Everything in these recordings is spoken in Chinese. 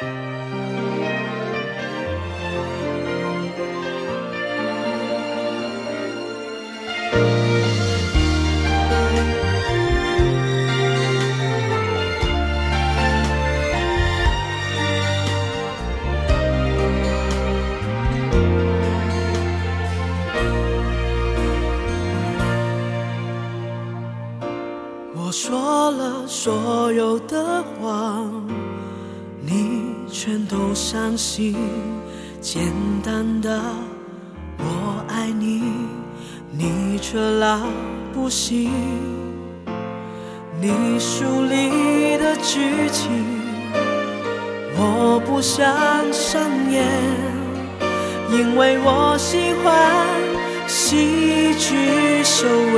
我说了所有的谎你全都相信。简单的我爱你，你却老不信。你书里的剧情，我不想上演，因为我喜欢喜剧收尾。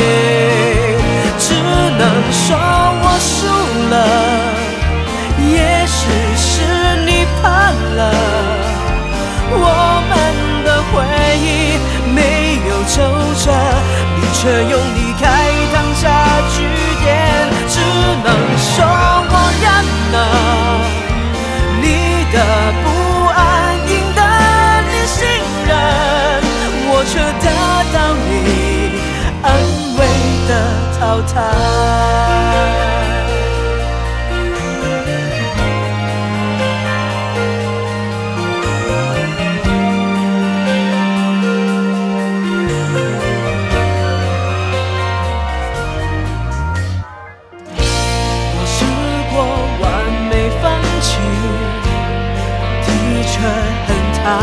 却用离开烫下句点。只能说我认了，你的不安赢得你信任，我却得到你安慰的淘汰。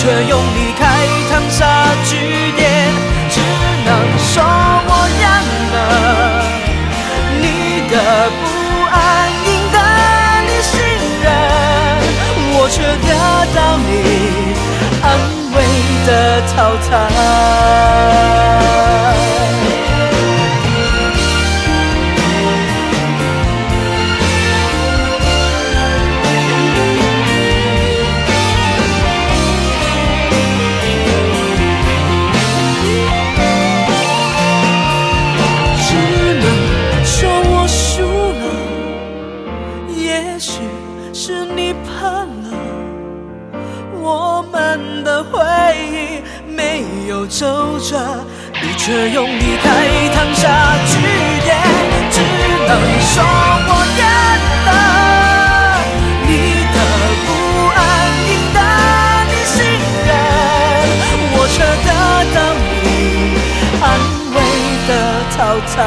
却用离开烫下句点。只能说我认了，你的不安赢得你信任，我却得到你安慰的淘汰。的回忆没有皱褶，你却用离开烫下句点。只能说我认了，你的不安赢得你信任，我却得到你安慰的淘汰。